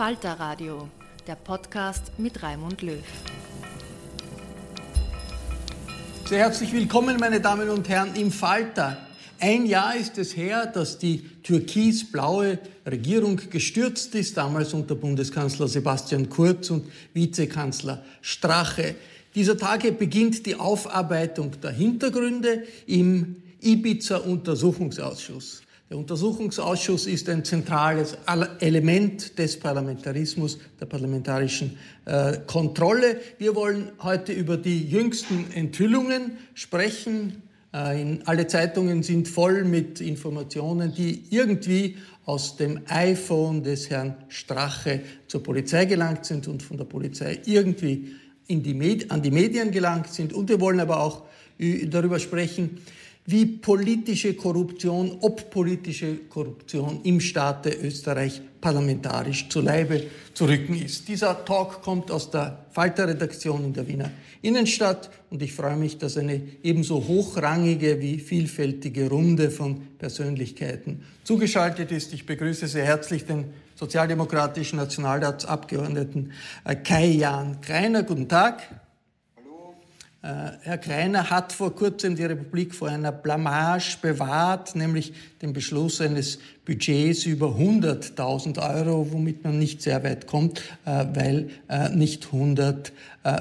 Falter Radio, der Podcast mit Raimund Löw. Sehr herzlich willkommen, meine Damen und Herren, im Falter. Ein Jahr ist es her, dass die türkis-blaue Regierung gestürzt ist, damals unter Bundeskanzler Sebastian Kurz und Vizekanzler Strache. Dieser Tage beginnt die Aufarbeitung der Hintergründe im Ibiza-Untersuchungsausschuss. Der Untersuchungsausschuss ist ein zentrales Element des Parlamentarismus, der parlamentarischen äh, Kontrolle. Wir wollen heute über die jüngsten Enthüllungen sprechen. Äh, in, alle Zeitungen sind voll mit Informationen, die irgendwie aus dem iPhone des Herrn Strache zur Polizei gelangt sind und von der Polizei irgendwie die an die Medien gelangt sind. Und wir wollen aber auch darüber sprechen, wie politische Korruption, ob politische Korruption im Staate Österreich parlamentarisch zu Leibe zu rücken ist. Dieser Talk kommt aus der Falter-Redaktion in der Wiener Innenstadt und ich freue mich, dass eine ebenso hochrangige wie vielfältige Runde von Persönlichkeiten zugeschaltet ist. Ich begrüße sehr herzlich den sozialdemokratischen Nationalratsabgeordneten äh, Kai Jan Kreiner. Guten Tag. Äh, Herr Kreiner hat vor kurzem die Republik vor einer Blamage bewahrt, nämlich den Beschluss eines Budgets über 100.000 Euro, womit man nicht sehr weit kommt, äh, weil äh, nicht 100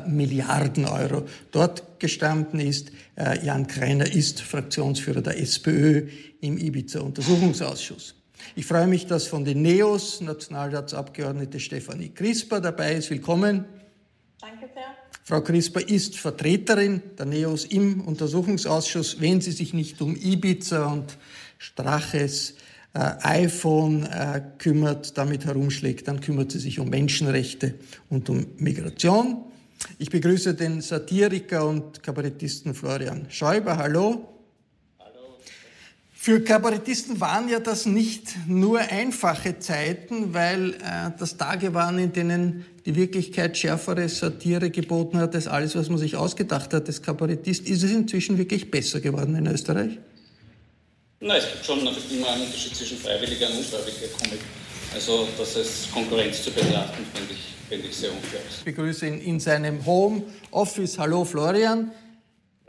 Milliarden Euro dort gestanden ist. Jan Kreiner ist Fraktionsführer der SPÖ im Ibiza-Untersuchungsausschuss. Ich freue mich, dass von den NEOS Nationalratsabgeordnete Stefanie Crisper dabei ist. Willkommen. Danke sehr. Frau Crisper ist Vertreterin der NEOS im Untersuchungsausschuss. Wenn sie sich nicht um Ibiza und Straches äh, iPhone äh, kümmert, damit herumschlägt, dann kümmert sie sich um Menschenrechte und um Migration. Ich begrüße den Satiriker und Kabarettisten Florian Schäuber. Hallo. Für Kabarettisten waren ja das nicht nur einfache Zeiten, weil äh, das Tage waren, in denen die Wirklichkeit schärfere Satire geboten hat als alles, was man sich ausgedacht hat als Kabarettist. Ist es inzwischen wirklich besser geworden in Österreich? Nein, es gibt schon natürlich immer einen Unterschied zwischen freiwilliger und unfreiwilliger Komik. Also das als Konkurrenz zu betrachten, finde ich, find ich sehr unfair. Ich begrüße ihn in seinem Home Office. Hallo Florian.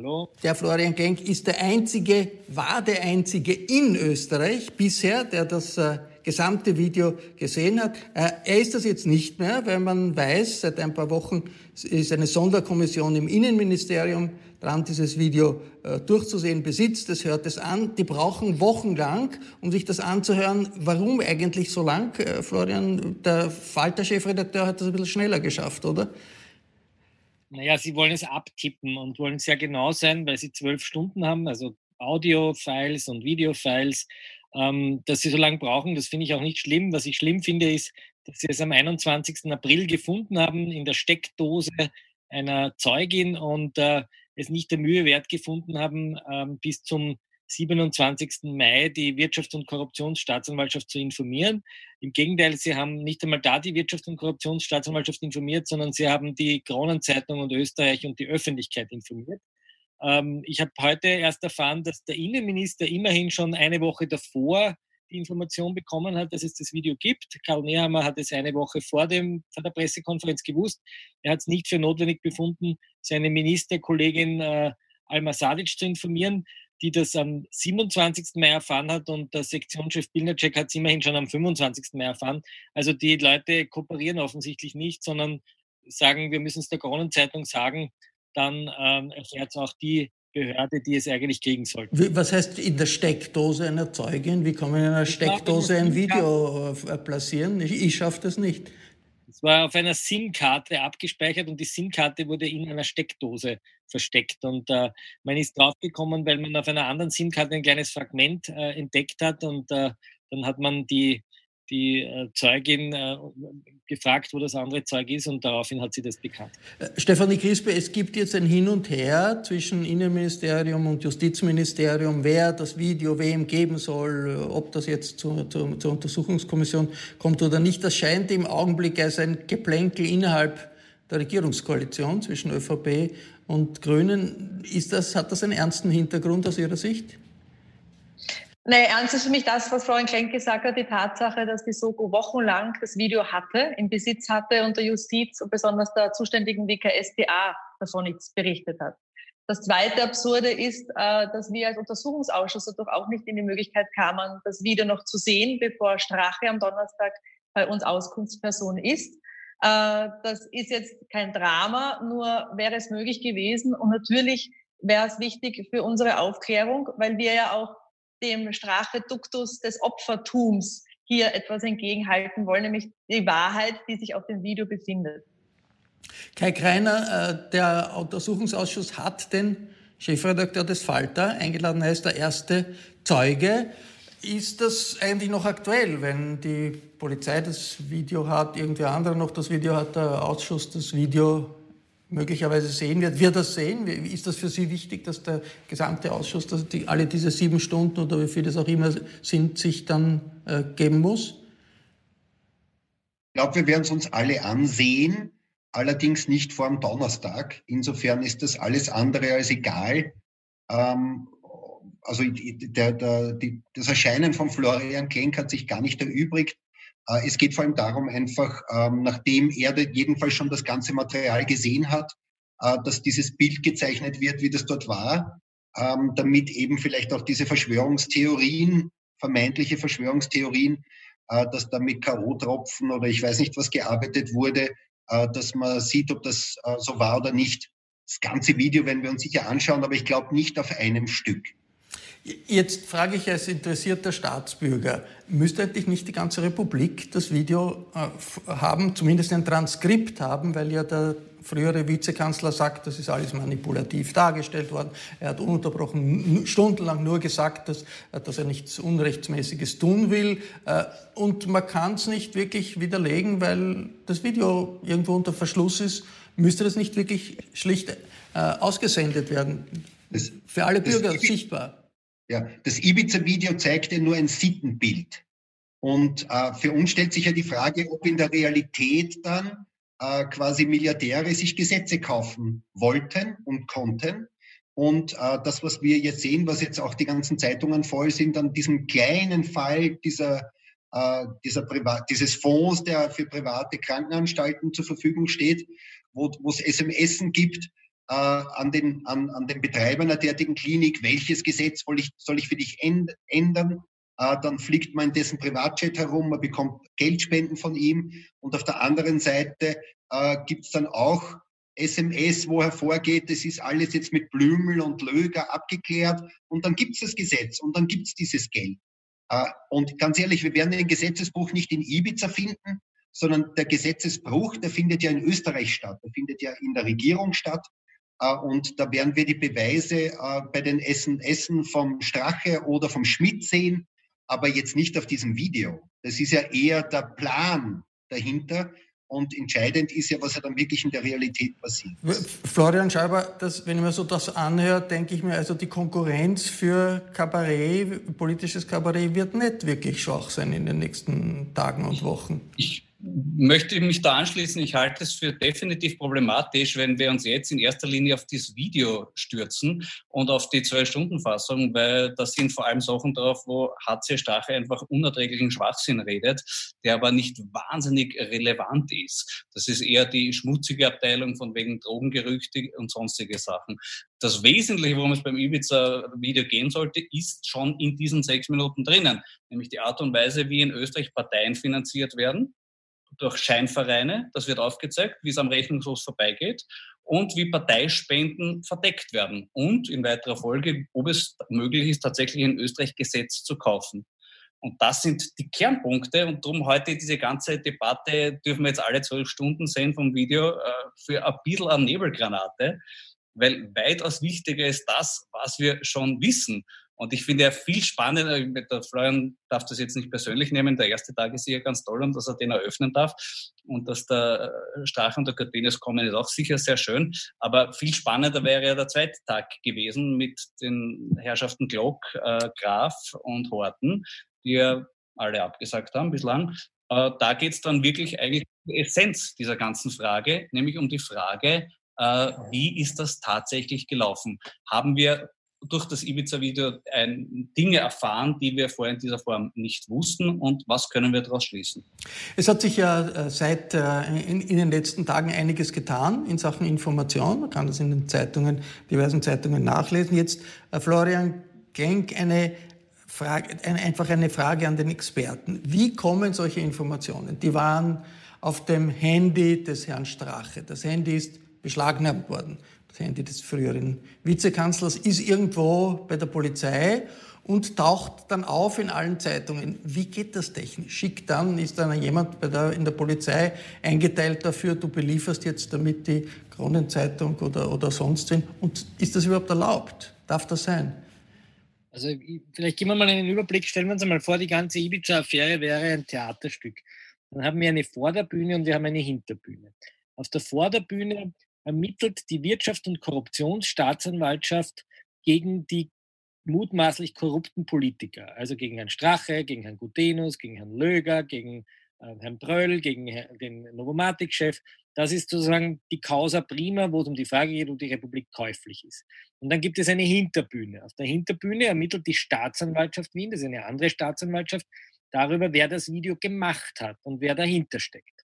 Hallo. Der Florian Genk ist der einzige, war der einzige in Österreich bisher, der das äh, gesamte Video gesehen hat. Äh, er ist das jetzt nicht mehr, weil man weiß, seit ein paar Wochen ist eine Sonderkommission im Innenministerium dran, dieses Video äh, durchzusehen, besitzt es, hört es an. Die brauchen wochenlang, um sich das anzuhören. Warum eigentlich so lang? Florian, der Falter-Chefredakteur hat das ein bisschen schneller geschafft, oder? Naja, sie wollen es abtippen und wollen sehr genau sein, weil sie zwölf Stunden haben, also Audio-Files und Video-Files. Ähm, dass sie so lange brauchen, das finde ich auch nicht schlimm. Was ich schlimm finde, ist, dass sie es am 21. April gefunden haben in der Steckdose einer Zeugin und äh, es nicht der Mühe wert gefunden haben, ähm, bis zum 27. Mai die Wirtschafts- und Korruptionsstaatsanwaltschaft zu informieren. Im Gegenteil, sie haben nicht einmal da die Wirtschafts- und Korruptionsstaatsanwaltschaft informiert, sondern sie haben die Kronenzeitung und Österreich und die Öffentlichkeit informiert. Ähm, ich habe heute erst erfahren, dass der Innenminister immerhin schon eine Woche davor die Information bekommen hat, dass es das Video gibt. Karl Nehammer hat es eine Woche vor, dem, vor der Pressekonferenz gewusst. Er hat es nicht für notwendig befunden, seine Ministerkollegin äh, Alma Sadic zu informieren, die das am 27. Mai erfahren hat und der Sektionschef Bilnacek hat es immerhin schon am 25. Mai erfahren. Also die Leute kooperieren offensichtlich nicht, sondern sagen, wir müssen es der Kronenzeitung sagen, dann ähm, erfährt es auch die Behörde, die es eigentlich kriegen sollte. Was heißt in der Steckdose einer Zeugin? Wie kann man in einer Steckdose ein Video äh, platzieren? Ich, ich schaffe das nicht. Es war auf einer SIM-Karte abgespeichert und die SIM-Karte wurde in einer Steckdose versteckt. Und äh, man ist draufgekommen, weil man auf einer anderen SIM-Karte ein kleines Fragment äh, entdeckt hat und äh, dann hat man die die äh, Zeugin äh, gefragt, wo das andere Zeug ist und daraufhin hat sie das bekannt. Äh, Stefanie Crispe, es gibt jetzt ein Hin und Her zwischen Innenministerium und Justizministerium, wer das Video wem geben soll, ob das jetzt zur, zur, zur Untersuchungskommission kommt oder nicht. Das scheint im Augenblick als ein Geplänkel innerhalb der Regierungskoalition zwischen ÖVP und Grünen. Ist das, hat das einen ernsten Hintergrund aus Ihrer Sicht? Nee, ernst ist für mich das, was Florian Klenk gesagt hat, die Tatsache, dass die Soko wochenlang das Video hatte, im Besitz hatte und der Justiz und besonders der zuständigen WKSDA davon nichts berichtet hat. Das zweite Absurde ist, äh, dass wir als Untersuchungsausschuss dadurch auch nicht in die Möglichkeit kamen, das Video noch zu sehen, bevor Strache am Donnerstag bei uns Auskunftsperson ist. Äh, das ist jetzt kein Drama, nur wäre es möglich gewesen. Und natürlich wäre es wichtig für unsere Aufklärung, weil wir ja auch dem Strafreduktus des Opfertums hier etwas entgegenhalten wollen, nämlich die Wahrheit, die sich auf dem Video befindet. Kai Kreiner, äh, der Untersuchungsausschuss hat den Chefredakteur des Falter eingeladen, er ist der erste Zeuge. Ist das eigentlich noch aktuell, wenn die Polizei das Video hat, irgendwer anderer noch das Video hat, der Ausschuss das Video möglicherweise sehen wird. Wird das sehen? Ist das für Sie wichtig, dass der gesamte Ausschuss, dass die, alle diese sieben Stunden oder wie viel es auch immer sind, sich dann äh, geben muss? Ich glaube, wir werden es uns alle ansehen, allerdings nicht vor dem Donnerstag. Insofern ist das alles andere als egal. Ähm, also der, der, die, das Erscheinen von Florian Klenk hat sich gar nicht erübrigt. Äh, es geht vor allem darum, einfach, ähm, nachdem er jedenfalls schon das ganze Material gesehen hat, äh, dass dieses Bild gezeichnet wird, wie das dort war, ähm, damit eben vielleicht auch diese Verschwörungstheorien, vermeintliche Verschwörungstheorien, äh, dass da mit K.O.-Tropfen oder ich weiß nicht was gearbeitet wurde, dass man sieht, ob das so war oder nicht. Das ganze Video werden wir uns sicher anschauen, aber ich glaube nicht auf einem Stück. Jetzt frage ich als interessierter Staatsbürger, müsste eigentlich nicht die ganze Republik das Video äh, haben, zumindest ein Transkript haben, weil ja der frühere Vizekanzler sagt, das ist alles manipulativ dargestellt worden. Er hat ununterbrochen stundenlang nur gesagt, dass, äh, dass er nichts Unrechtsmäßiges tun will. Äh, und man kann es nicht wirklich widerlegen, weil das Video irgendwo unter Verschluss ist. Müsste das nicht wirklich schlicht ausgesendet werden? Das, Für alle Bürger sichtbar. Ja, das Ibiza-Video zeigt ja nur ein Sittenbild. Und äh, für uns stellt sich ja die Frage, ob in der Realität dann äh, quasi Milliardäre sich Gesetze kaufen wollten und konnten. Und äh, das, was wir jetzt sehen, was jetzt auch die ganzen Zeitungen voll sind, an diesem kleinen Fall dieser, äh, dieser dieses Fonds, der für private Krankenanstalten zur Verfügung steht, wo es SMS gibt, äh, an, den, an, an den Betreiber einer derartigen Klinik, welches Gesetz soll ich, soll ich für dich ändern, äh, dann fliegt man in dessen Privatjet herum, man bekommt Geldspenden von ihm und auf der anderen Seite äh, gibt es dann auch SMS, wo hervorgeht, es ist alles jetzt mit Blümel und Löger abgeklärt und dann gibt es das Gesetz und dann gibt es dieses Geld. Und ganz ehrlich, wir werden den Gesetzesbruch nicht in Ibiza finden, sondern der Gesetzesbruch, der findet ja in Österreich statt, der findet ja in der Regierung statt. Äh, und da werden wir die Beweise äh, bei den Essen, Essen vom Strache oder vom Schmidt sehen, aber jetzt nicht auf diesem Video. Das ist ja eher der Plan dahinter. Und entscheidend ist ja, was ja dann wirklich in der Realität passiert. Florian Schauber, das, wenn ich mir so das anhöre, denke ich mir, also die Konkurrenz für Kabarett, politisches Kabarett wird nicht wirklich schwach sein in den nächsten Tagen und Wochen. Ich möchte mich da anschließen. Ich halte es für definitiv problematisch, wenn wir uns jetzt in erster Linie auf dieses Video stürzen und auf die Zwei-Stunden-Fassung, weil da sind vor allem Sachen drauf, wo HC Stache einfach unerträglichen Schwachsinn redet, der aber nicht wahnsinnig relevant ist. Das ist eher die schmutzige Abteilung von wegen Drogengerüchte und sonstige Sachen. Das Wesentliche, worum es beim Ibiza-Video gehen sollte, ist schon in diesen sechs Minuten drinnen, nämlich die Art und Weise, wie in Österreich Parteien finanziert werden durch Scheinvereine, das wird aufgezeigt, wie es am Rechnungshof vorbeigeht und wie Parteispenden verdeckt werden und in weiterer Folge, ob es möglich ist, tatsächlich in Österreich Gesetz zu kaufen. Und das sind die Kernpunkte und darum heute diese ganze Debatte dürfen wir jetzt alle zwölf Stunden sehen vom Video äh, für ein bisschen eine Nebelgranate, weil weitaus wichtiger ist das, was wir schon wissen. Und ich finde ja viel spannender, der Florian darf das jetzt nicht persönlich nehmen, der erste Tag ist sicher ganz toll und dass er den eröffnen darf und dass der äh, Strache und der Cortines kommen, ist auch sicher sehr schön. Aber viel spannender wäre ja der zweite Tag gewesen mit den Herrschaften Glock, äh, Graf und Horten, die ja alle abgesagt haben bislang. Äh, da geht es dann wirklich eigentlich um die Essenz dieser ganzen Frage, nämlich um die Frage, äh, wie ist das tatsächlich gelaufen? Haben wir durch das Ibiza-Video Dinge erfahren, die wir vorher in dieser Form nicht wussten und was können wir daraus schließen? Es hat sich ja äh, seit äh, in, in, den letzten Tagen einiges getan in Sachen Information. Man kann das in den Zeitungen, diversen Zeitungen nachlesen. Jetzt, äh, Florian Genk, eine Frage, einfach eine Frage an den Experten. Wie kommen solche Informationen? Die waren auf dem Handy des Herrn Strache. Das Handy ist beschlagnahmt worden das Handy des früheren Vizekanzlers, ist irgendwo bei der Polizei und taucht dann auf in allen Zeitungen. Wie geht das technisch? Schickt dann, ist dann jemand der, in der Polizei eingeteilt dafür, du belieferst jetzt damit die Kronenzeitung oder, oder sonst wen. Und ist das überhaupt erlaubt? Darf das sein? Also vielleicht geben wir mal einen Überblick. Stellen wir uns einmal vor, die ganze Ibiza-Affäre wäre ein Theaterstück. Dann haben wir eine Vorderbühne und wir haben eine Hinterbühne. Auf der Vorderbühne ermittelt die Wirtschafts- und Korruptionsstaatsanwaltschaft gegen die mutmaßlich korrupten Politiker, also gegen Herrn Strache, gegen Herrn Gutenus, gegen Herrn Löger, gegen äh, Herrn Bröll, gegen den Novomatic-Chef. Das ist sozusagen die Causa prima, wo es um die Frage geht, ob die Republik käuflich ist. Und dann gibt es eine Hinterbühne. Auf der Hinterbühne ermittelt die Staatsanwaltschaft Wien, das ist eine andere Staatsanwaltschaft, darüber, wer das Video gemacht hat und wer dahinter steckt.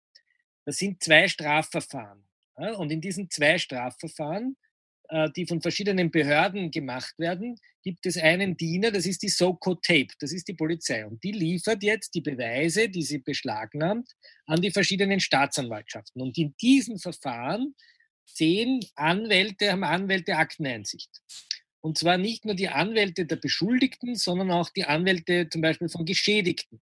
Das sind zwei Strafverfahren. Und in diesen zwei Strafverfahren, äh, die von verschiedenen Behörden gemacht werden, gibt es einen Diener, das ist die SOCO Tape, das ist die Polizei. Und die liefert jetzt die Beweise, die sie beschlagnahmt, an die verschiedenen Staatsanwaltschaften. Und in diesen Verfahren sehen Anwälte, haben Anwälte Akteneinsicht. Und zwar nicht nur die Anwälte der Beschuldigten, sondern auch die Anwälte zum Beispiel von Geschädigten.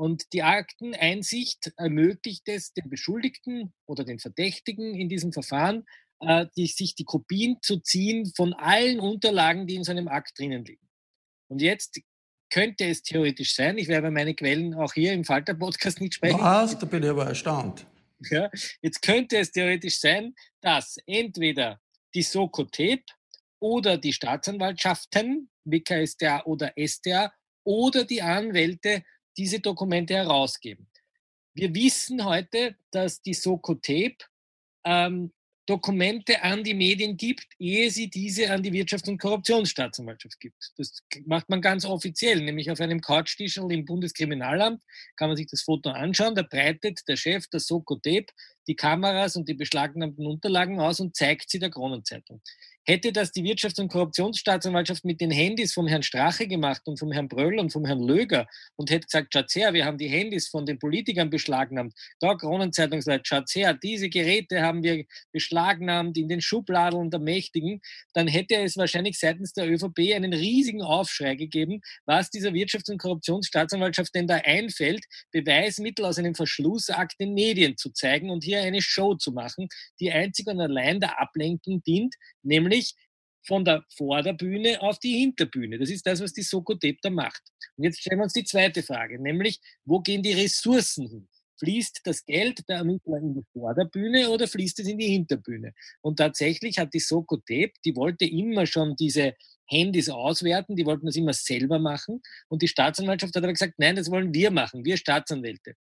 Und die Akteneinsicht ermöglicht es den Beschuldigten oder den Verdächtigen in diesem Verfahren, äh, die, sich die Kopien zu ziehen von allen Unterlagen, die in so einem Akt drinnen liegen. Und jetzt könnte es theoretisch sein, ich werde meine Quellen auch hier im Falter-Podcast nicht sprechen. Was? Da bin ich aber erstaunt. Ja, jetzt könnte es theoretisch sein, dass entweder die Soko Tape oder die Staatsanwaltschaften, WKStA oder StA, oder die Anwälte diese Dokumente herausgeben. Wir wissen heute, dass die Soko ähm, Dokumente an die Medien gibt, ehe sie diese an die Wirtschafts- und Korruptionsstaatsanwaltschaft gibt. Das macht man ganz offiziell, nämlich auf einem Couchtischel im Bundeskriminalamt kann man sich das Foto anschauen. Da breitet der Chef der Soko die Kameras und die beschlagnahmten Unterlagen aus und zeigt sie der Kronenzeitung. Hätte das die Wirtschafts- und Korruptionsstaatsanwaltschaft mit den Handys vom Herrn Strache gemacht und vom Herrn Bröll und vom Herrn Löger und hätte gesagt, schaut's her, wir haben die Handys von den Politikern beschlagnahmt. Da Kronenzeitungsleute, schaut's her, diese Geräte haben wir beschlagnahmt in den Schubladeln der Mächtigen, dann hätte es wahrscheinlich seitens der ÖVP einen riesigen Aufschrei gegeben, was dieser Wirtschafts- und Korruptionsstaatsanwaltschaft denn da einfällt, Beweismittel aus einem Verschlussakt den Medien zu zeigen und hier eine Show zu machen, die einzig und allein der Ablenkung dient, nämlich von der Vorderbühne auf die Hinterbühne. Das ist das, was die Soko da macht. Und jetzt stellen wir uns die zweite Frage, nämlich, wo gehen die Ressourcen hin? Fließt das Geld der Ermittler in die Vorderbühne oder fließt es in die Hinterbühne? Und tatsächlich hat die Soko die wollte immer schon diese Handys auswerten, die wollten das immer selber machen. Und die Staatsanwaltschaft hat aber gesagt, nein, das wollen wir machen, wir Staatsanwälte.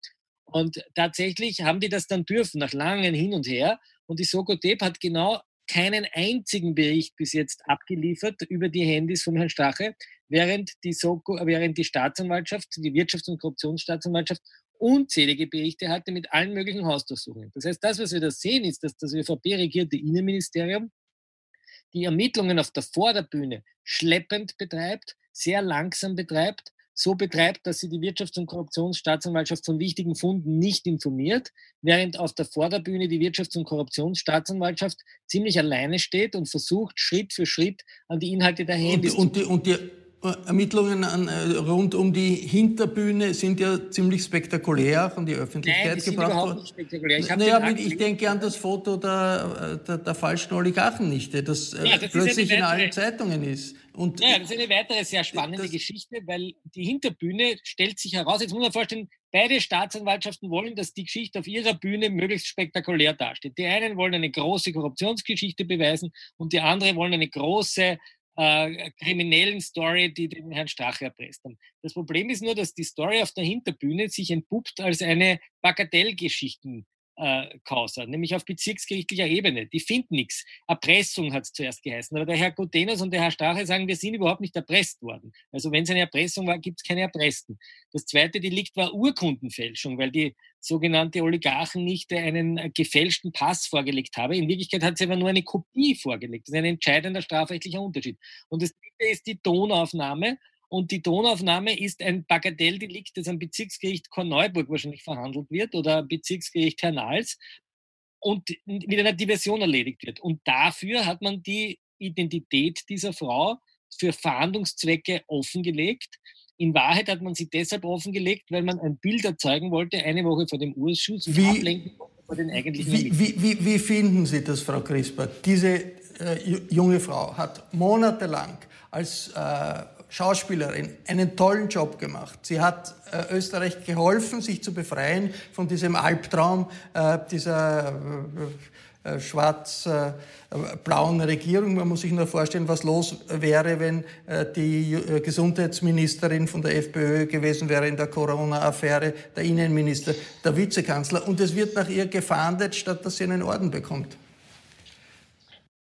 Und tatsächlich haben die das dann dürfen, nach langem Hin und Her. Und die Soko hat genau keinen einzigen Bericht bis jetzt abgeliefert über die Handys von Herrn Strache, während die, Soko, während die Staatsanwaltschaft, die Wirtschafts- und Korruptionsstaatsanwaltschaft unzählige Berichte hatte mit allen möglichen Hausdurchsuchungen. Das heißt, das, was wir da sehen, ist, dass das ÖVP-regierte Innenministerium die Ermittlungen auf der Vorderbühne schleppend betreibt, sehr langsam betreibt so betreibt, dass sie die Wirtschafts- und Korruptionsstaatsanwaltschaft von wichtigen Funden nicht informiert, während auf der Vorderbühne die Wirtschafts- und Korruptionsstaatsanwaltschaft ziemlich alleine steht und versucht, Schritt für Schritt an die Inhalte der Handys und, und, und die Ermittlungen an, äh, rund um die Hinterbühne sind ja ziemlich spektakulär von die Öffentlichkeit Nein, die gebracht worden. Nicht spektakulär. Ich, naja, ich denke an das Foto der, der, der falschen Oligarchennichte, das, äh, ja, das plötzlich in allen Zeitungen ist. Und ja, das ist eine weitere sehr spannende das, Geschichte, weil die Hinterbühne stellt sich heraus, jetzt muss man vorstellen, beide Staatsanwaltschaften wollen, dass die Geschichte auf ihrer Bühne möglichst spektakulär dasteht. Die einen wollen eine große Korruptionsgeschichte beweisen und die anderen wollen eine große äh, kriminellen Story, die den Herrn Strache erpresst haben. Das Problem ist nur, dass die Story auf der Hinterbühne sich entpuppt als eine Bagatellgeschichten äh, Causa, nämlich auf bezirksgerichtlicher Ebene. Die finden nichts. Erpressung hat es zuerst geheißen. Aber der Herr Gutenos und der Herr Strache sagen, wir sind überhaupt nicht erpresst worden. Also wenn es eine Erpressung war, gibt es keine Erpressten. Das zweite Delikt war Urkundenfälschung, weil die sogenannte Oligarchennichte einen äh, gefälschten Pass vorgelegt habe. In Wirklichkeit hat sie aber nur eine Kopie vorgelegt. Das ist ein entscheidender strafrechtlicher Unterschied. Und das dritte ist die Tonaufnahme. Und die Tonaufnahme ist ein Bagatelldelikt, das am Bezirksgericht Korneuburg wahrscheinlich verhandelt wird oder Bezirksgericht Hernals und mit einer Diversion erledigt wird. Und dafür hat man die Identität dieser Frau für Fahndungszwecke offengelegt. In Wahrheit hat man sie deshalb offengelegt, weil man ein Bild erzeugen wollte, eine Woche vor dem Urschuss und wie, ablenken vor den eigentlichen wie, wie, wie, wie, finden Sie das, Frau Crisper? Diese äh, junge Frau hat monatelang als äh, Schauspielerin einen tollen Job gemacht. Sie hat äh, Österreich geholfen, sich zu befreien von diesem Albtraum äh, dieser äh, äh schwarz-blauen Regierung. Man muss sich nur vorstellen, was los wäre, wenn äh, die äh, Gesundheitsministerin von der FPÖ gewesen wäre in der Corona-Affäre, der Innenminister, der Vizekanzler. Und es wird nach ihr gefahndet, statt dass sie einen Orden bekommt.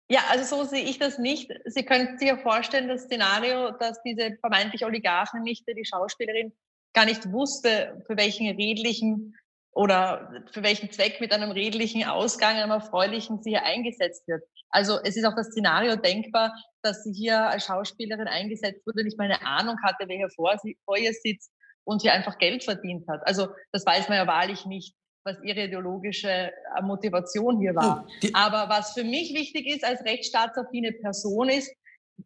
Ja, also so sehe ich das nicht. Sie können sich ja vorstellen, das Szenario, dass diese vermeintlich Oligarchennichte, die Schauspielerin, gar nicht wusste, für welchen redlichen oder für welchen Zweck mit einem redlichen Ausgang, einem erfreulichen sie hier eingesetzt wird. Also es ist auch das Szenario denkbar, dass sie hier als Schauspielerin eingesetzt wurde, nicht mal eine Ahnung hatte, wer hier vor, sie, vor ihr sitzt und hier einfach Geld verdient hat. Also das weiß man ja wahrlich nicht was ihre ideologische äh, Motivation hier war. Oh, Aber was für mich wichtig ist als rechtsstaatsaffine Person ist,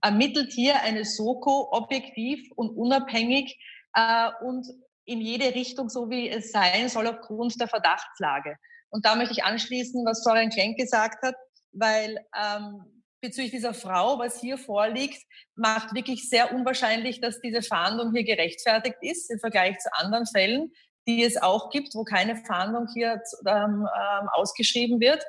ermittelt hier eine Soko objektiv und unabhängig äh, und in jede Richtung, so wie es sein soll, aufgrund der Verdachtslage. Und da möchte ich anschließen, was Florian Klenk gesagt hat, weil ähm, bezüglich dieser Frau, was hier vorliegt, macht wirklich sehr unwahrscheinlich, dass diese Fahndung hier gerechtfertigt ist im Vergleich zu anderen Fällen die es auch gibt, wo keine Fahndung hier ähm, ähm, ausgeschrieben wird.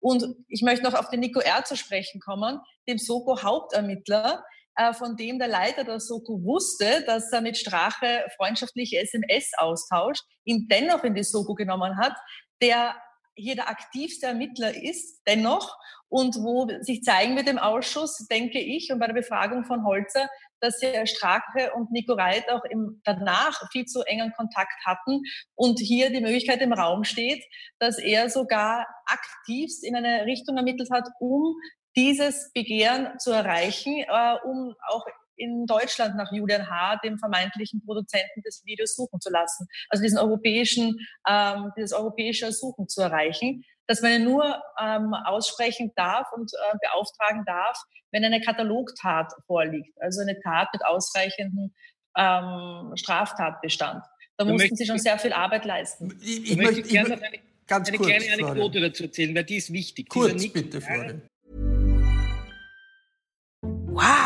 Und ich möchte noch auf den Nico R. zu sprechen kommen, dem Soko-Hauptermittler, äh, von dem der Leiter der Soko wusste, dass er mit Strache freundschaftliche SMS austauscht, ihn dennoch in die Soko genommen hat, der hier der aktivste Ermittler ist, dennoch, und wo sich zeigen wird im Ausschuss, denke ich, und bei der Befragung von Holzer, dass ja Strache und Nico Reit auch im, danach viel zu engen Kontakt hatten und hier die Möglichkeit im Raum steht, dass er sogar aktivst in eine Richtung ermittelt hat, um dieses Begehren zu erreichen, äh, um auch in Deutschland nach Julian H., dem vermeintlichen Produzenten des Videos, suchen zu lassen. Also diesen europäischen, ähm, dieses europäische Suchen zu erreichen, dass man nur ähm, aussprechen darf und äh, beauftragen darf, wenn eine Katalogtat vorliegt, also eine Tat mit ausreichendem ähm, Straftatbestand. Da du mussten Sie schon sehr viel Arbeit leisten. Ich, ich möchte gerne noch eine, ganz eine kurz, kleine Anekdote Florian. dazu erzählen, weil die ist wichtig. Kurz, bitte, Florian. Wow.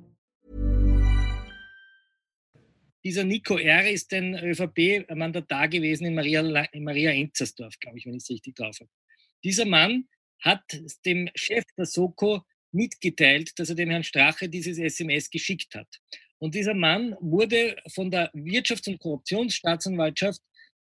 Dieser Nico R. ist ein ÖVP-Mandatar gewesen in Maria, in Maria Enzersdorf, glaube ich, wenn ich es richtig drauf habe. Dieser Mann hat dem Chef der Soko mitgeteilt, dass er dem Herrn Strache dieses SMS geschickt hat. Und dieser Mann wurde von der Wirtschafts- und Korruptionsstaatsanwaltschaft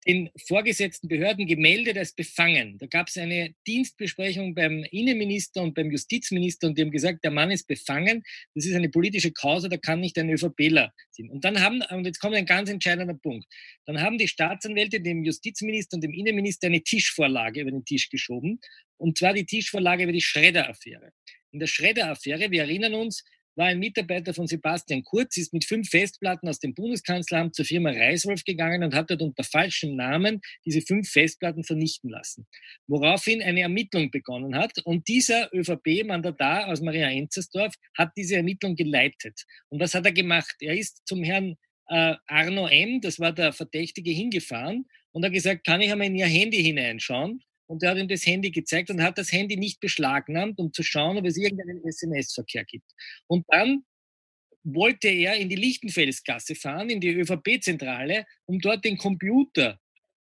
den vorgesetzten Behörden gemeldet als befangen. Da gab es eine Dienstbesprechung beim Innenminister und beim Justizminister und die haben gesagt, der Mann ist befangen, das ist eine politische Causa, da kann nicht ein ÖVPler sein. Und dann haben, und jetzt kommt ein ganz entscheidender Punkt, dann haben die Staatsanwälte dem Justizminister und dem Innenminister eine Tischvorlage über den Tisch geschoben, und zwar die Tischvorlage über die Schredder-Affäre. In der Schredder-Affäre, wir erinnern uns, war ein Mitarbeiter von Sebastian Kurz, ist mit fünf Festplatten aus dem Bundeskanzleramt zur Firma Reiswolf gegangen und hat dort unter falschem Namen diese fünf Festplatten vernichten lassen. Woraufhin eine Ermittlung begonnen hat und dieser ÖVP-Mandatar aus Maria Enzersdorf hat diese Ermittlung geleitet. Und was hat er gemacht? Er ist zum Herrn äh, Arno M., das war der Verdächtige, hingefahren und hat gesagt, kann ich einmal in Ihr Handy hineinschauen? Und er hat ihm das Handy gezeigt und hat das Handy nicht beschlagnahmt, um zu schauen, ob es irgendeinen SMS-Verkehr gibt. Und dann wollte er in die Lichtenfelsgasse fahren, in die ÖVP-Zentrale, um dort den Computer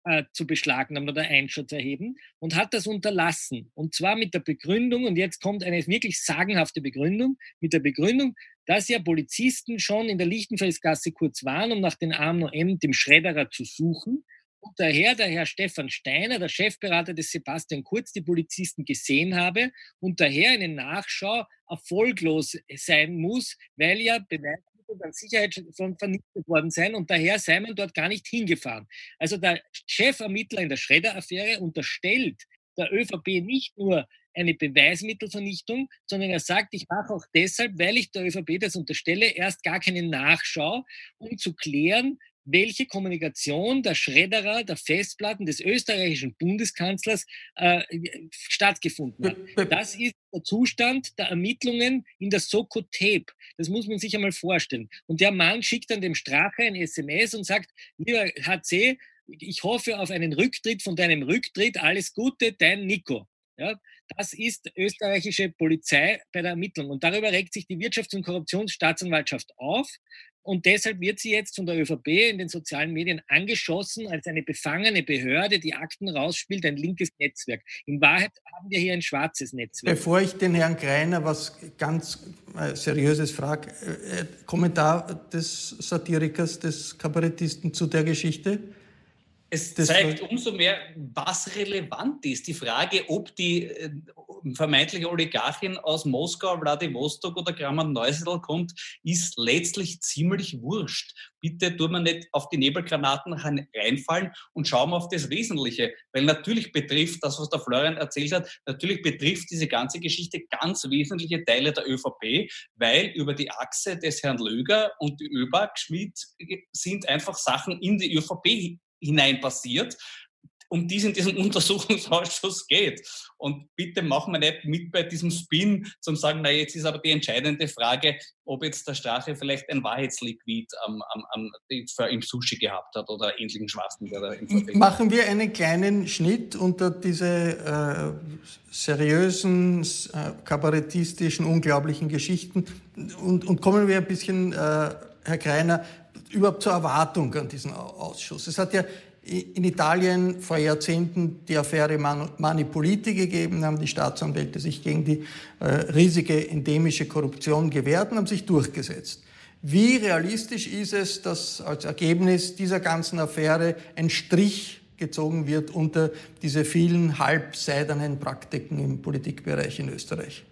äh, zu beschlagnahmen oder Einschutz erheben und hat das unterlassen. Und zwar mit der Begründung, und jetzt kommt eine wirklich sagenhafte Begründung, mit der Begründung, dass ja Polizisten schon in der Lichtenfelsgasse kurz waren, um nach den Arno M., dem Schredderer, zu suchen und daher der Herr Stefan Steiner, der Chefberater des Sebastian Kurz, die Polizisten gesehen habe und daher eine Nachschau erfolglos sein muss, weil ja Beweismittel an Sicherheit schon vernichtet worden sein und daher sei man dort gar nicht hingefahren. Also der Chefermittler in der Schredder-Affäre unterstellt der ÖVP nicht nur eine Beweismittelvernichtung, sondern er sagt, ich mache auch deshalb, weil ich der ÖVP das unterstelle, erst gar keine Nachschau, um zu klären, welche Kommunikation der Schredderer der Festplatten des österreichischen Bundeskanzlers äh, stattgefunden hat. Das ist der Zustand der Ermittlungen in der Soko-Tape. Das muss man sich einmal vorstellen. Und der Mann schickt dann dem Strache ein SMS und sagt, lieber HC, ich hoffe auf einen Rücktritt von deinem Rücktritt. Alles Gute, dein Nico. Ja, das ist österreichische Polizei bei der Ermittlung. Und darüber regt sich die Wirtschafts- und Korruptionsstaatsanwaltschaft auf. Und deshalb wird sie jetzt von der ÖVP in den sozialen Medien angeschossen als eine befangene Behörde, die Akten rausspielt, ein linkes Netzwerk. In Wahrheit haben wir hier ein schwarzes Netzwerk. Bevor ich den Herrn Greiner was ganz äh, Seriöses frage, äh, äh, Kommentar des Satirikers, des Kabarettisten zu der Geschichte? Es zeigt umso mehr, was relevant ist. Die Frage, ob die äh, vermeintliche Oligarchin aus Moskau, Vladivostok oder Kramer Neusiedl kommt, ist letztlich ziemlich wurscht. Bitte tun wir nicht auf die Nebelgranaten reinfallen und schauen wir auf das Wesentliche. Weil natürlich betrifft das, was der Florian erzählt hat, natürlich betrifft diese ganze Geschichte ganz wesentliche Teile der ÖVP, weil über die Achse des Herrn Löger und die ÖBAG Schmidt sind einfach Sachen in die ÖVP hinein passiert. um die es in diesem Untersuchungsausschuss geht. Und bitte machen wir nicht mit bei diesem Spin, zum sagen, na jetzt ist aber die entscheidende Frage, ob jetzt der Strache vielleicht ein Wahrheitsliquid am, am, am, im Sushi gehabt hat oder ähnlichen Schwachsinn. Machen wir einen kleinen Schnitt unter diese äh, seriösen, äh, kabarettistischen, unglaublichen Geschichten und, und kommen wir ein bisschen, äh, Herr Kreiner, überhaupt zur Erwartung an diesen Ausschuss. Es hat ja in Italien vor Jahrzehnten die Affäre Manipoliti gegeben, haben die Staatsanwälte sich gegen die äh, riesige endemische Korruption gewehrt und haben sich durchgesetzt. Wie realistisch ist es, dass als Ergebnis dieser ganzen Affäre ein Strich gezogen wird unter diese vielen halbseidenen Praktiken im Politikbereich in Österreich?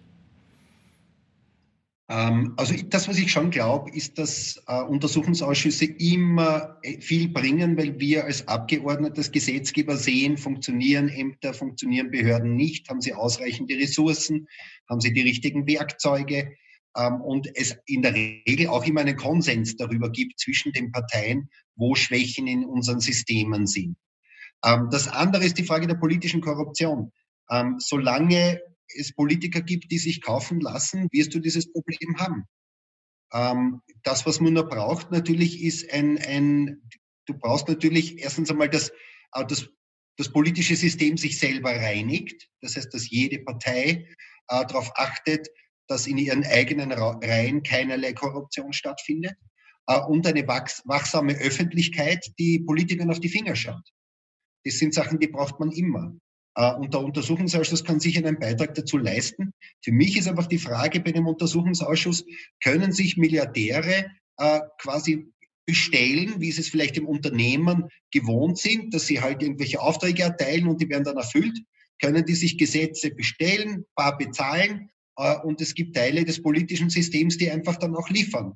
Ähm, also das, was ich schon glaube, ist, dass äh, Untersuchungsausschüsse immer äh, viel bringen, weil wir als abgeordnetes Gesetzgeber sehen, funktionieren Ämter, funktionieren Behörden nicht, haben sie ausreichende Ressourcen, haben sie die richtigen Werkzeuge ähm, und es in der Regel auch immer einen Konsens darüber gibt zwischen den Parteien, wo Schwächen in unseren Systemen sind. Ähm, das andere ist die Frage der politischen Korruption. Solange es Politiker gibt, die sich kaufen lassen, wirst du dieses Problem haben. Ähm, das, was man nur braucht, natürlich ist ein, ein du brauchst natürlich erstens einmal, dass äh, das, das politische System sich selber reinigt. Das heißt, dass jede Partei äh, darauf achtet, dass in ihren eigenen Reihen keinerlei Korruption stattfindet. Äh, und eine wachs wachsame Öffentlichkeit, die Politikern auf die Finger schaut. Das sind Sachen, die braucht man immer. Äh, und der Untersuchungsausschuss kann sicher einen Beitrag dazu leisten. Für mich ist einfach die Frage bei dem Untersuchungsausschuss, können sich Milliardäre äh, quasi bestellen, wie sie es vielleicht im Unternehmen gewohnt sind, dass sie halt irgendwelche Aufträge erteilen und die werden dann erfüllt, können die sich Gesetze bestellen, paar bezahlen äh, und es gibt Teile des politischen Systems, die einfach dann auch liefern.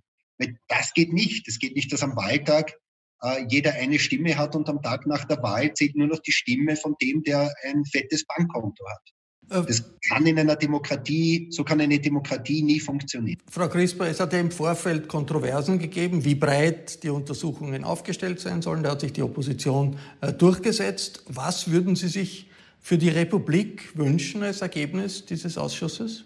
Das geht nicht. Es geht nicht, dass am Wahltag jeder eine Stimme hat und am Tag nach der Wahl zählt nur noch die Stimme von dem, der ein fettes Bankkonto hat. Äh, das kann in einer Demokratie, so kann eine Demokratie nie funktionieren. Frau Crisper, es hat ja im Vorfeld Kontroversen gegeben, wie breit die Untersuchungen aufgestellt sein sollen. Da hat sich die Opposition äh, durchgesetzt. Was würden Sie sich für die Republik wünschen als Ergebnis dieses Ausschusses?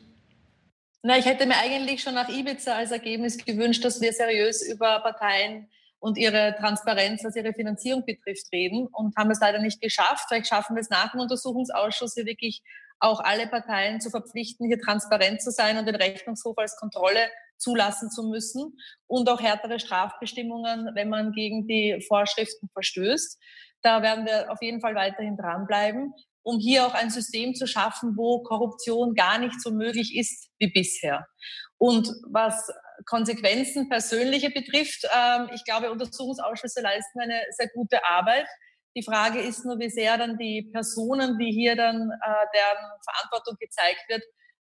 Na, ich hätte mir eigentlich schon nach Ibiza als Ergebnis gewünscht, dass wir seriös über Parteien und ihre Transparenz, was ihre Finanzierung betrifft, reden und haben es leider nicht geschafft. Vielleicht schaffen wir es nach dem Untersuchungsausschuss hier wirklich auch alle Parteien zu verpflichten, hier transparent zu sein und den Rechnungshof als Kontrolle zulassen zu müssen und auch härtere Strafbestimmungen, wenn man gegen die Vorschriften verstößt. Da werden wir auf jeden Fall weiterhin dranbleiben, um hier auch ein System zu schaffen, wo Korruption gar nicht so möglich ist wie bisher. Und was Konsequenzen persönliche betrifft, ähm, ich glaube, Untersuchungsausschüsse leisten eine sehr gute Arbeit. Die Frage ist nur, wie sehr dann die Personen, die hier dann äh, deren Verantwortung gezeigt wird,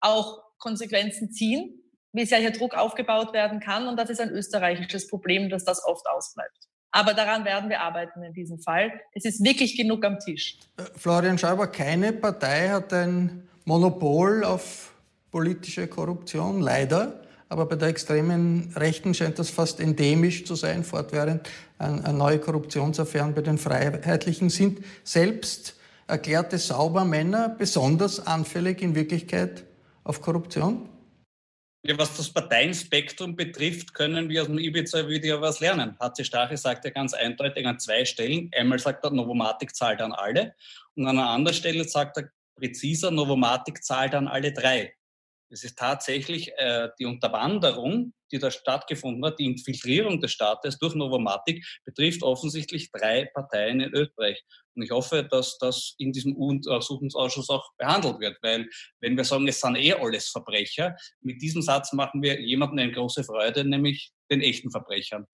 auch Konsequenzen ziehen, wie sehr hier Druck aufgebaut werden kann. Und das ist ein österreichisches Problem, dass das oft ausbleibt. Aber daran werden wir arbeiten in diesem Fall. Es ist wirklich genug am Tisch. Äh, Florian Schauber, keine Partei hat ein Monopol auf politische Korruption, leider. Aber bei der extremen Rechten scheint das fast endemisch zu sein, fortwährend neue Korruptionsaffären bei den Freiheitlichen sind. Selbst erklärte Saubermänner besonders anfällig in Wirklichkeit auf Korruption? Was das Parteienspektrum betrifft, können wir aus dem Ibiza-Video was lernen. HC Stache sagt ja ganz eindeutig an zwei Stellen. Einmal sagt er, Novomatic zahlt an alle. Und an einer anderen Stelle sagt er präziser, Novomatic zahlt an alle drei. Es ist tatsächlich äh, die Unterwanderung, die da stattgefunden hat, die Infiltrierung des Staates durch Novomatic betrifft offensichtlich drei Parteien in Österreich. Und ich hoffe, dass das in diesem Untersuchungsausschuss auch behandelt wird, weil wenn wir sagen, es sind eh alles Verbrecher, mit diesem Satz machen wir jemandem eine große Freude, nämlich den echten Verbrechern.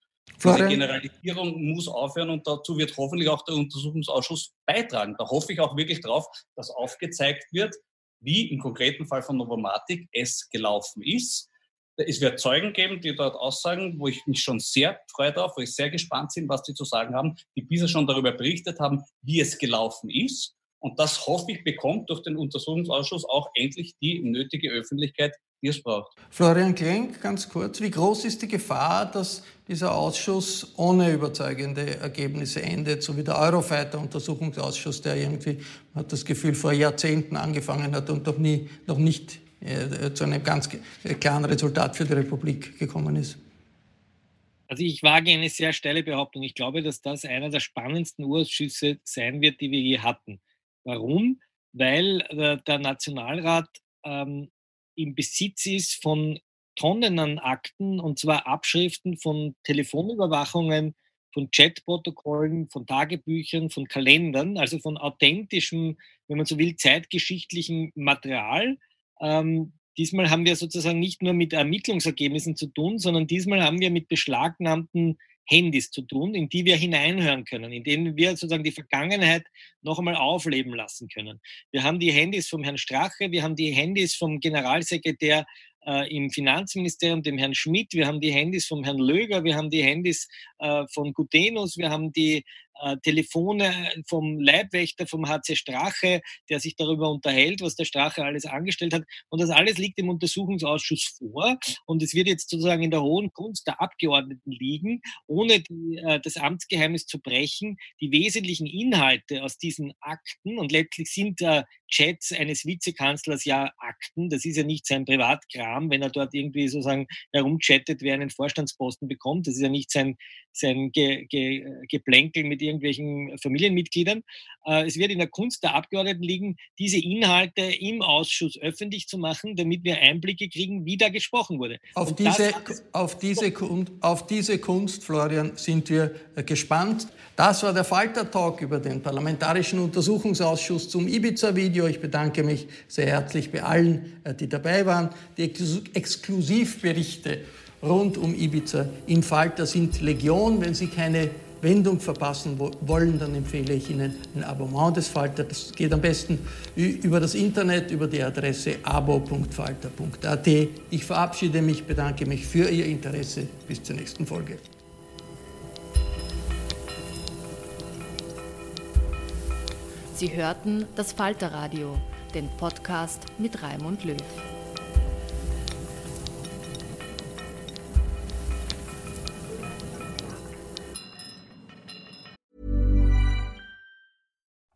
Diese Generalisierung muss aufhören und dazu wird hoffentlich auch der Untersuchungsausschuss beitragen. Da hoffe ich auch wirklich drauf, dass aufgezeigt wird, wie im konkreten Fall von Novomatic es gelaufen ist. Es wird Zeugen geben, die dort aussagen, wo ich mich schon sehr freue darauf, wo ich sehr gespannt bin, was die zu sagen haben, die bisher schon darüber berichtet haben, wie es gelaufen ist. Und das hoffe ich bekommt durch den Untersuchungsausschuss auch endlich die nötige Öffentlichkeit, die es braucht. Florian Klenk, ganz kurz, wie groß ist die Gefahr, dass dieser Ausschuss ohne überzeugende Ergebnisse endet, so wie der Eurofighter-Untersuchungsausschuss, der irgendwie, man hat das Gefühl, vor Jahrzehnten angefangen hat und noch, nie, noch nicht äh, zu einem ganz klaren Resultat für die Republik gekommen ist? Also ich wage eine sehr steile Behauptung. Ich glaube, dass das einer der spannendsten Urschüsse sein wird, die wir je hatten. Warum? Weil äh, der Nationalrat ähm, im Besitz ist von Tonnen an Akten, und zwar Abschriften von Telefonüberwachungen, von Chatprotokollen, von Tagebüchern, von Kalendern, also von authentischem, wenn man so will, zeitgeschichtlichem Material. Ähm, diesmal haben wir sozusagen nicht nur mit Ermittlungsergebnissen zu tun, sondern diesmal haben wir mit beschlagnahmten Handys zu tun, in die wir hineinhören können, in denen wir sozusagen die Vergangenheit noch einmal aufleben lassen können. Wir haben die Handys vom Herrn Strache, wir haben die Handys vom Generalsekretär äh, im Finanzministerium, dem Herrn Schmidt, wir haben die Handys vom Herrn Löger, wir haben die Handys äh, von Gutenus, wir haben die äh, Telefone vom Leibwächter, vom HC Strache, der sich darüber unterhält, was der Strache alles angestellt hat. Und das alles liegt im Untersuchungsausschuss vor. Und es wird jetzt sozusagen in der hohen Kunst der Abgeordneten liegen, ohne die, äh, das Amtsgeheimnis zu brechen, die wesentlichen Inhalte aus diesen Akten, und letztlich sind äh, Chats eines Vizekanzlers ja Akten, das ist ja nicht sein Privatkram, wenn er dort irgendwie sozusagen herumchattet, wer einen Vorstandsposten bekommt, das ist ja nicht sein, sein Ge Ge Geplänkel mit irgendwelchen Familienmitgliedern. Äh, es wird in der Kunst der Abgeordneten liegen, diese Inhalte im Ausschuss öffentlich zu machen, damit wir Einblicke kriegen, wie da gesprochen wurde. Auf, diese, auf, diese, auf diese Kunst, Florian, sind wir äh, gespannt. Das war der Falter-Talk über den Parlamentarischen Untersuchungsausschuss zum Ibiza-Video. Ich bedanke mich sehr herzlich bei allen, äh, die dabei waren. Die Exklusivberichte rund um Ibiza im Falter sind Legion. Wenn Sie keine Wendung verpassen wollen, dann empfehle ich Ihnen ein Abonnement des Falter. Das geht am besten über das Internet, über die Adresse abo.falter.at. Ich verabschiede mich, bedanke mich für Ihr Interesse. Bis zur nächsten Folge. Sie hörten das Falterradio, den Podcast mit Raimund Löw.